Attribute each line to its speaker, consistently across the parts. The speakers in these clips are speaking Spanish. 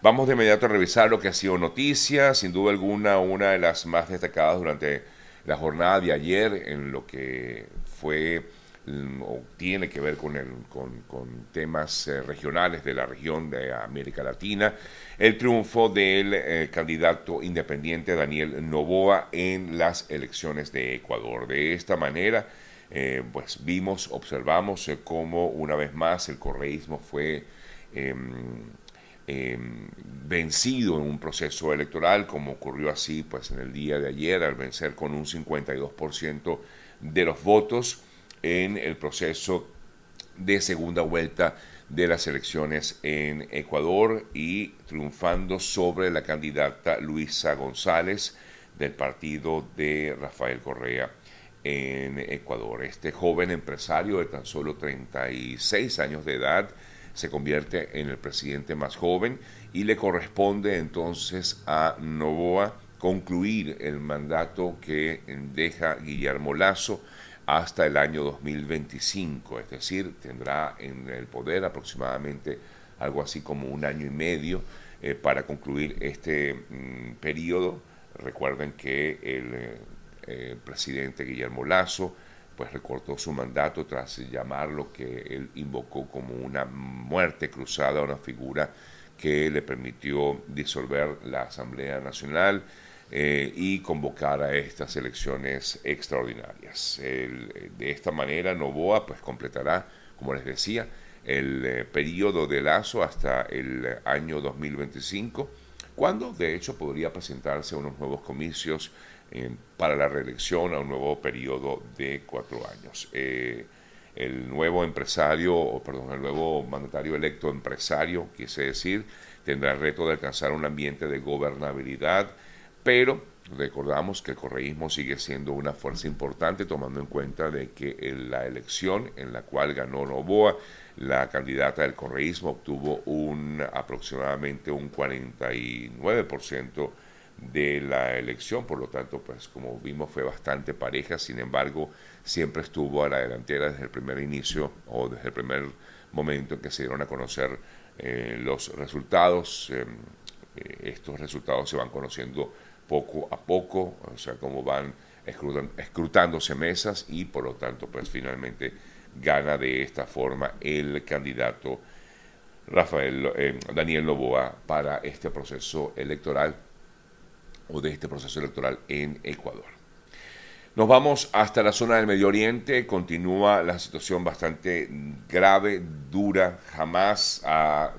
Speaker 1: Vamos de inmediato a revisar lo que ha sido noticia, sin duda alguna una de las más destacadas durante la jornada de ayer en lo que fue mm, o tiene que ver con, el, con, temas eh, regionales de la región de América Latina, el triunfo del eh, candidato independiente Daniel Novoa en las elecciones de Ecuador. De esta manera, eh, pues vimos, observamos cómo una vez más el correísmo fue em, vencido en un proceso electoral, como ocurrió así pues en el día de ayer, al vencer con un 52% de los votos en el proceso de segunda vuelta de las elecciones en Ecuador y triunfando sobre la candidata Luisa González del partido de Rafael Correa en Ecuador. Este joven empresario de tan solo 36 años de edad se convierte en el presidente más joven y le corresponde entonces a Novoa concluir el mandato que deja Guillermo Lazo hasta el año 2025, es decir, tendrá en el poder aproximadamente algo así como un año y medio eh, para concluir este mm, periodo. Recuerden que el eh, presidente Guillermo Lazo pues recortó su mandato tras llamar lo que él invocó como una muerte cruzada, una figura que le permitió disolver la Asamblea Nacional, eh, y convocar a estas elecciones extraordinarias. de esta manera, Novoa pues completará, como les decía, el eh, periodo de Lazo hasta el año 2025, cuando de hecho podría presentarse a unos nuevos comicios eh, para la reelección a un nuevo periodo de cuatro años. el nuevo empresario, o perdón, el nuevo mandatario electo empresario, quise decir, tendrá el reto de alcanzar un ambiente de gobernabilidad, pero recordamos que el correísmo sigue siendo una fuerza importante tomando en cuenta de que en la elección en la cual ganó Novoa, la candidata del correísmo obtuvo un aproximadamente un 49% de la elección, por lo tanto, pues como vimos fue bastante pareja, sin embargo, siempre estuvo a la delantera desde el primer inicio o desde el primer momento en que se dieron a conocer eh, los resultados. Em, eh, estos resultados se van conociendo poco a poco, o sea, cómo van escrutándose mesas y por lo tanto, pues finalmente gana de esta forma el candidato Rafael eh, Daniel Novoa para este proceso electoral o de este proceso electoral en Ecuador. Nos vamos hasta la zona del Medio Oriente, continúa la situación bastante grave, dura, jamás,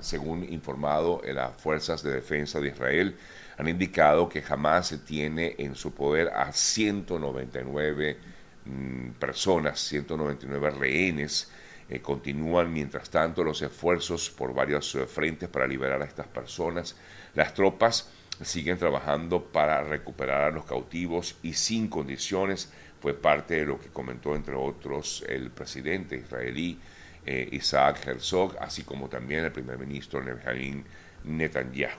Speaker 1: según informado las fuerzas de defensa de Israel, han indicado que jamás se tiene en su poder a 199 mm, personas, 199 rehenes. Eh, continúan, mientras tanto, los esfuerzos por varios eh, frentes para liberar a estas personas. Las tropas siguen trabajando para recuperar a los cautivos y sin condiciones. Fue parte de lo que comentó, entre otros, el presidente israelí eh, Isaac Herzog, así como también el primer ministro Benjamin Netanyahu.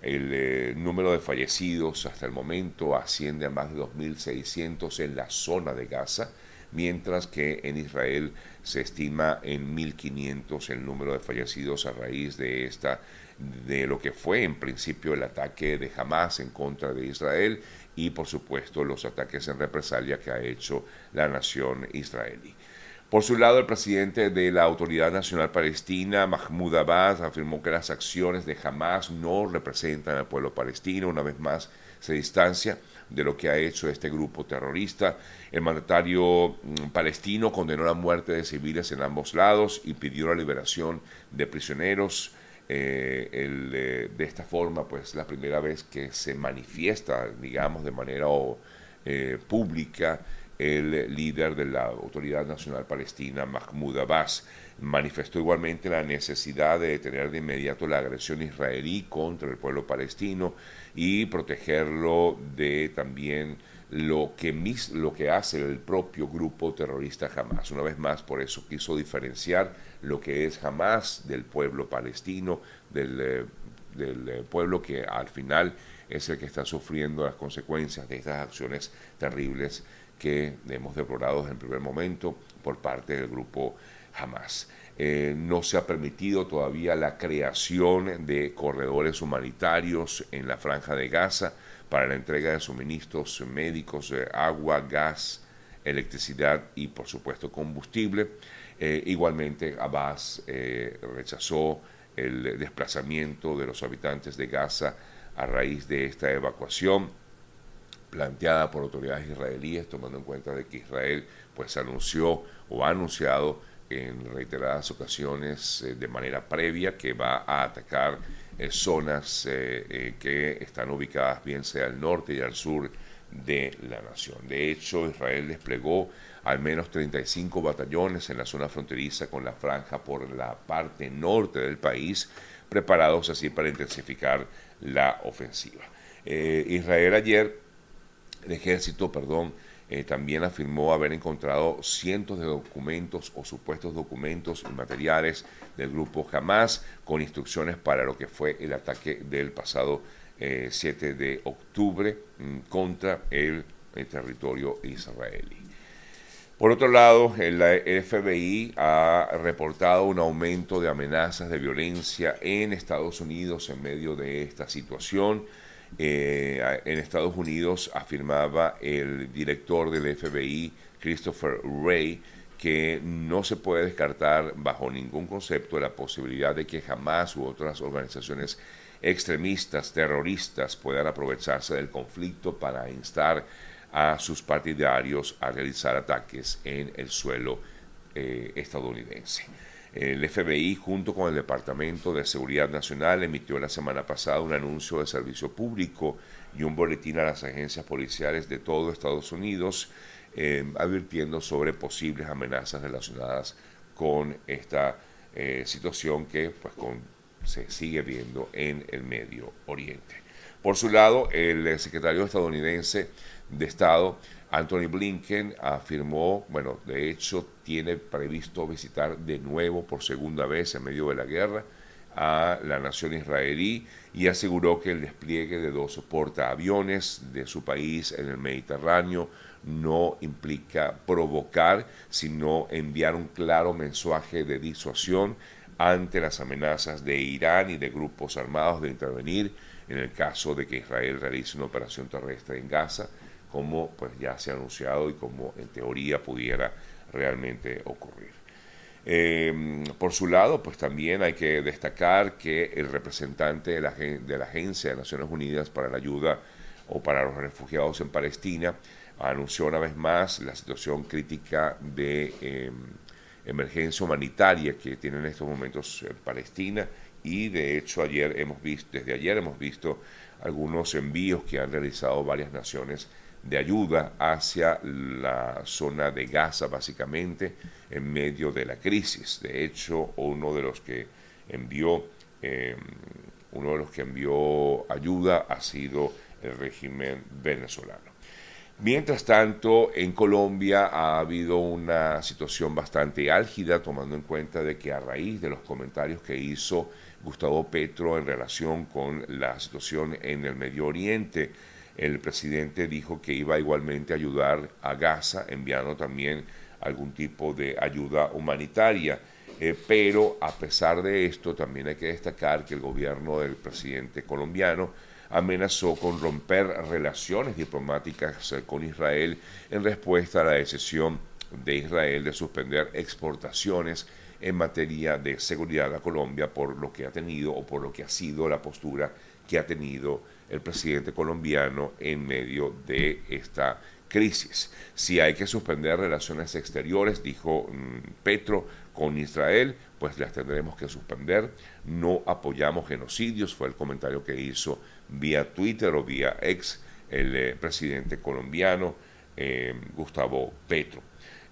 Speaker 1: El eh, número de fallecidos hasta el momento asciende a más de 2.600 en la zona de Gaza, mientras que en Israel se estima en 1.500 el número de fallecidos a raíz de esta de lo que fue en principio el ataque de Hamas en contra de Israel y por supuesto los ataques en represalia que ha hecho la nación israelí. Por su lado, el presidente de la Autoridad Nacional Palestina, Mahmoud Abbas, afirmó que las acciones de Hamas no representan al pueblo palestino. Una vez más, se distancia de lo que ha hecho este grupo terrorista. El mandatario mm, palestino condenó la muerte de civiles en ambos lados y pidió la liberación de prisioneros. Eh, de esta forma, pues la primera vez que se manifiesta, digamos, de manera eh, pública el líder de la Autoridad Nacional Palestina, Mahmoud Abbas, manifestó igualmente la necesidad de detener de inmediato la agresión israelí contra el pueblo palestino y protegerlo de también lo que, lo que hace el propio grupo terrorista Hamas. Una vez más, por eso quiso diferenciar lo que es Hamas del pueblo palestino, del, eh, del eh, pueblo que al final es el que está sufriendo las consecuencias de estas acciones terribles que hemos deplorado en primer momento por parte del grupo Hamas. Eh, no se ha permitido todavía la creación de corredores humanitarios en la franja de Gaza para la entrega de suministros médicos, agua, gas, electricidad y por supuesto combustible. Eh, igualmente, Abbas eh, rechazó el desplazamiento de los habitantes de Gaza a raíz de esta evacuación planteada por autoridades israelíes, tomando en cuenta de que Israel pues anunció o ha anunciado en reiteradas ocasiones eh, de manera previa que va a atacar zonas que están ubicadas bien sea al norte y al sur de la nación. De hecho, Israel desplegó al menos 35 batallones en la zona fronteriza con la franja por la parte norte del país, preparados así para intensificar la ofensiva. Eh, Israel ayer, el ejército, perdón, eh, también afirmó haber encontrado cientos de documentos o supuestos documentos y materiales del grupo Hamas con instrucciones para lo que fue el ataque del pasado 7 eh, de octubre mm, contra el territorio israelí. Por otro lado, el FBI ha reportado un aumento de amenazas de violencia en Estados Unidos en medio de esta situación. Eh, en Estados Unidos afirmaba el director del FBI, Christopher Wray, que no se puede descartar bajo ningún concepto la posibilidad de que jamás u otras organizaciones extremistas, terroristas puedan aprovecharse del conflicto para instar a sus partidarios a realizar ataques en el suelo eh, estadounidense. El FBI, junto con el Departamento de Seguridad Nacional, emitió la semana pasada un anuncio de servicio público y un boletín a las agencias policiales de todo Estados Unidos, eh, advirtiendo sobre posibles amenazas relacionadas con esta eh, situación que pues, se sigue viendo en el Medio Oriente. Por su lado, el secretario estadounidense de Estado, Anthony Blinken, afirmó, bueno, de hecho tiene previsto visitar de nuevo por segunda vez en medio de la guerra a la nación israelí y aseguró que el despliegue de dos portaaviones de su país en el Mediterráneo no implica provocar, sino enviar un claro mensaje de disuasión ante las amenazas de Irán y de grupos armados de intervenir en el caso de que Israel realice una operación terrestre en Gaza como pues ya se ha anunciado y como en teoría pudiera realmente ocurrir. Em, por su lado, pues también hay que destacar que el representante de la, de la Agencia de Naciones Unidas para la Ayuda o para los Refugiados en Palestina anunció una vez más la situación crítica de em, emergencia humanitaria que tiene en estos momentos Palestina y de hecho ayer hemos visto, desde ayer hemos visto algunos envíos que han realizado varias naciones de ayuda hacia la zona de Gaza, básicamente, en medio de la crisis. De hecho, uno de los que envió, em, uno de los que envió ayuda ha sido el régimen venezolano. Mientras tanto, en Colombia ha habido una situación bastante álgida, tomando en cuenta de que a raíz de los comentarios que hizo Gustavo Petro en relación con la situación en el Medio Oriente, el presidente dijo que iba igualmente a ayudar a Gaza, enviando también algún tipo de ayuda humanitaria. Eh, pero a pesar de esto, también hay que destacar que el gobierno del presidente colombiano amenazó con romper relaciones diplomáticas eh, con Israel en respuesta a la decisión de Israel de suspender exportaciones en materia de seguridad a Colombia por lo que ha tenido o por lo que ha sido la postura que ha tenido el presidente colombiano en medio de esta crisis. Si hay que suspender relaciones exteriores, dijo mm, Petro, con Israel, pues las tendremos que suspender. No apoyamos genocidios, fue el comentario que hizo vía Twitter o vía ex el eh, presidente colombiano eh, Gustavo Petro.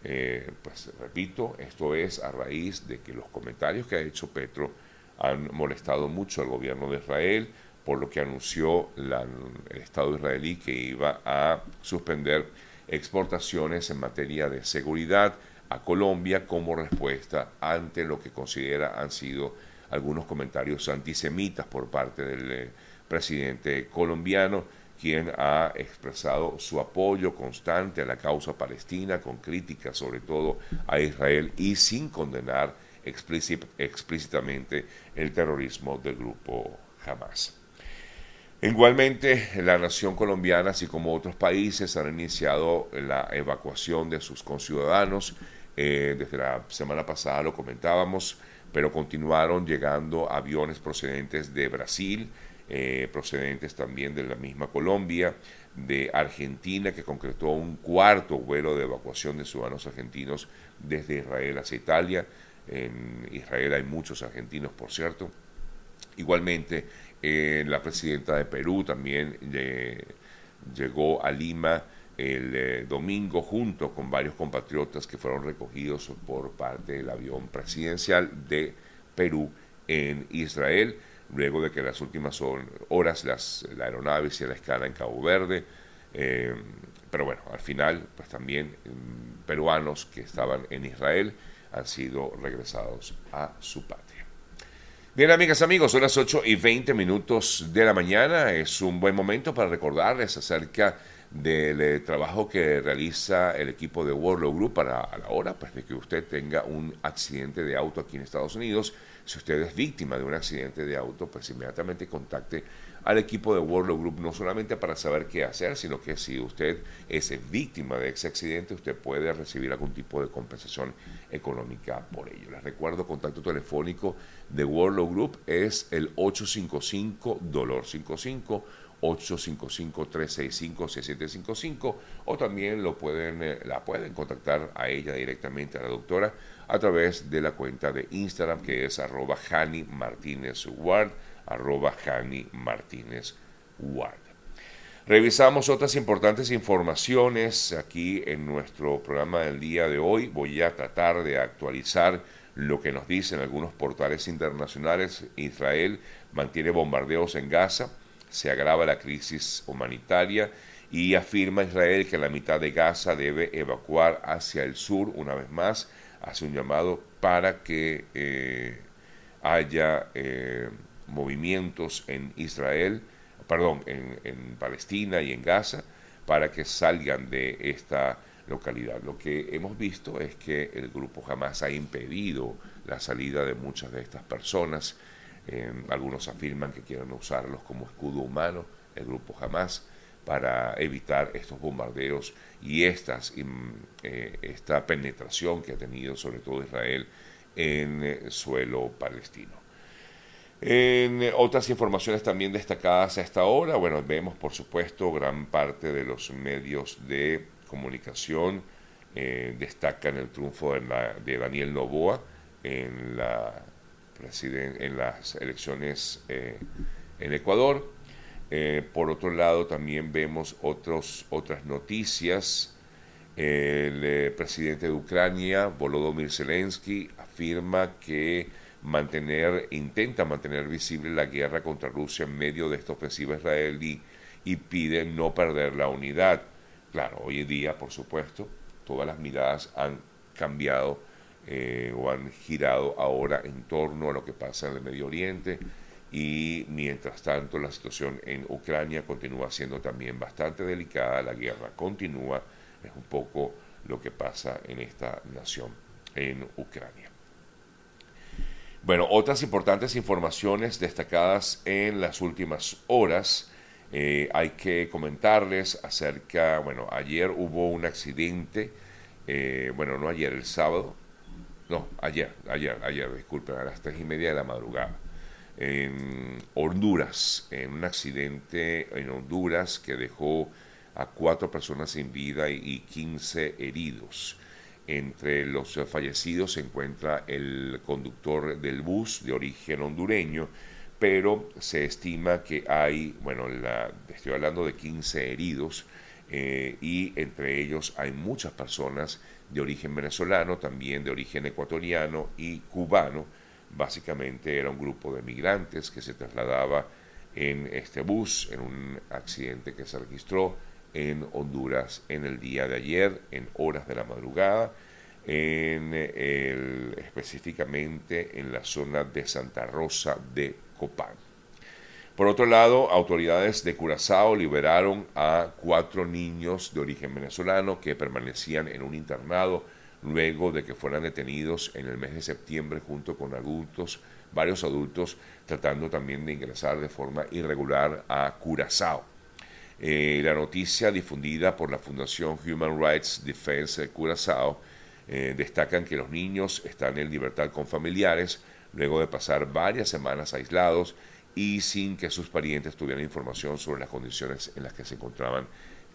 Speaker 1: Eh, pues repito, esto es a raíz de que los comentarios que ha hecho Petro han molestado mucho al gobierno de Israel, por lo que anunció el Estado israelí que iba a suspender exportaciones en materia de seguridad a Colombia como respuesta ante lo que considera han sido algunos comentarios antisemitas por parte del eh, presidente colombiano, quien ha expresado su apoyo constante a la causa palestina, con críticas sobre todo a Israel y sin condenar explícitamente el terrorismo del grupo Hamas. Igualmente, la nación colombiana, así como otros países, han iniciado la evacuación de sus conciudadanos. Eh, desde la semana pasada lo comentábamos, pero continuaron llegando aviones procedentes de Brasil, eh, procedentes también de la misma Colombia, de Argentina, que concretó un cuarto vuelo de evacuación de ciudadanos argentinos desde Israel hacia Italia. En Israel hay muchos argentinos, por cierto. Igualmente, eh, la presidenta de Perú también llegó a Lima el eh, domingo junto con varios compatriotas que fueron recogidos por parte del avión presidencial de Perú en Israel, luego de que en las últimas horas las, la aeronave hiciera escala en Cabo Verde. Eh, pero bueno, al final, pues también mm, peruanos que estaban en Israel han sido regresados a su patria. Bien, amigas, amigos, son las 8 y 20 minutos de la mañana. Es un buen momento para recordarles acerca del eh, trabajo que realiza el equipo de World Group para a la hora pues, de que usted tenga un accidente de auto aquí en Estados Unidos. Si usted es víctima de un accidente de auto, pues inmediatamente contacte al equipo de World Group, no solamente para saber qué hacer, sino que si usted es víctima de ese accidente, usted puede recibir algún tipo de compensación económica por ello. Les recuerdo, contacto telefónico de World Group es el 855 dolor 55 855-365-6755 o también lo pueden, eh, la pueden contactar a ella directamente, a la doctora, a través de la cuenta de Instagram que es arroba Jani arroba Jani Martínez Ward. Revisamos otras importantes informaciones aquí en nuestro programa del día de hoy. Voy a tratar de actualizar lo que nos dicen algunos portales internacionales. Israel mantiene bombardeos en Gaza, se agrava la crisis humanitaria y afirma Israel que la mitad de Gaza debe evacuar hacia el sur una vez más. Hace un llamado para que eh, haya... Eh, movimientos en Israel, perdón, en, Palestina y en Gaza, para que salgan de esta localidad. Lo que hemos visto es que el grupo jamás ha impedido la salida de muchas de estas personas. Em, algunos afirman que quieren usarlos como escudo humano, el grupo jamás, para evitar estos bombardeos y estas, eh, esta penetración que ha tenido sobre todo Israel en eh, suelo palestino. Otras informaciones también destacadas a esta hora, bueno, vemos por supuesto gran parte de los medios de comunicación eh, destacan el triunfo de, Daniel Novoa en, la en las elecciones eh, en Ecuador. por otro lado, también vemos otros, otras noticias. El presidente de Ucrania, Volodymyr Zelensky, afirma que mantener, intenta mantener visible la guerra contra Rusia en medio de esta ofensiva israelí y pide no perder la unidad. Claro, hoy en día, por supuesto, todas las miradas han cambiado eh, o han girado ahora en torno a lo que pasa en el Medio Oriente y mientras tanto la situación en Ucrania continúa siendo también bastante delicada, la guerra continúa, es un poco lo que pasa en esta nación, en Ucrania. Bueno, otras importantes informaciones destacadas en las últimas horas. Eh, hay que comentarles acerca, bueno, ayer hubo un accidente, eh, bueno, no ayer, el sábado, no, ayer, ayer, ayer, disculpen, a las tres y media de la madrugada, en Honduras, en un accidente en Honduras que dejó a cuatro personas sin vida y 15 heridos. Entre los fallecidos se encuentra el conductor del bus de origen hondureño, pero se estima que hay, bueno, la, estoy hablando de 15 heridos eh, y entre ellos hay muchas personas de origen venezolano, también de origen ecuatoriano y cubano. Básicamente era un grupo de migrantes que se trasladaba en este bus en un accidente que se registró en Honduras en el día de ayer, en horas de la madrugada, en el, específicamente en la zona de Santa Rosa de Copán. Por otro lado, autoridades de Curazao liberaron a cuatro niños de origen venezolano que permanecían en un internado luego de que fueran detenidos en el mes de septiembre junto con adultos, varios adultos, tratando también de ingresar de forma irregular a Curazao. Eh, la noticia difundida por la Fundación Human Rights Defense de Curazao eh, destacan que los niños están en libertad con familiares luego de pasar varias semanas aislados y sin que sus parientes tuvieran información sobre las condiciones en las que se encontraban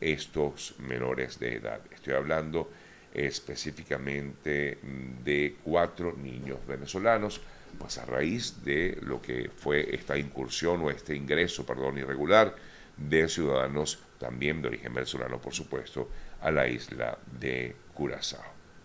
Speaker 1: estos menores de edad. Estoy hablando específicamente de cuatro niños venezolanos, pues a raíz de lo que fue esta incursión o este ingreso, perdón, irregular de ciudadanos también de origen venezolano, por supuesto, a la isla de Curazao.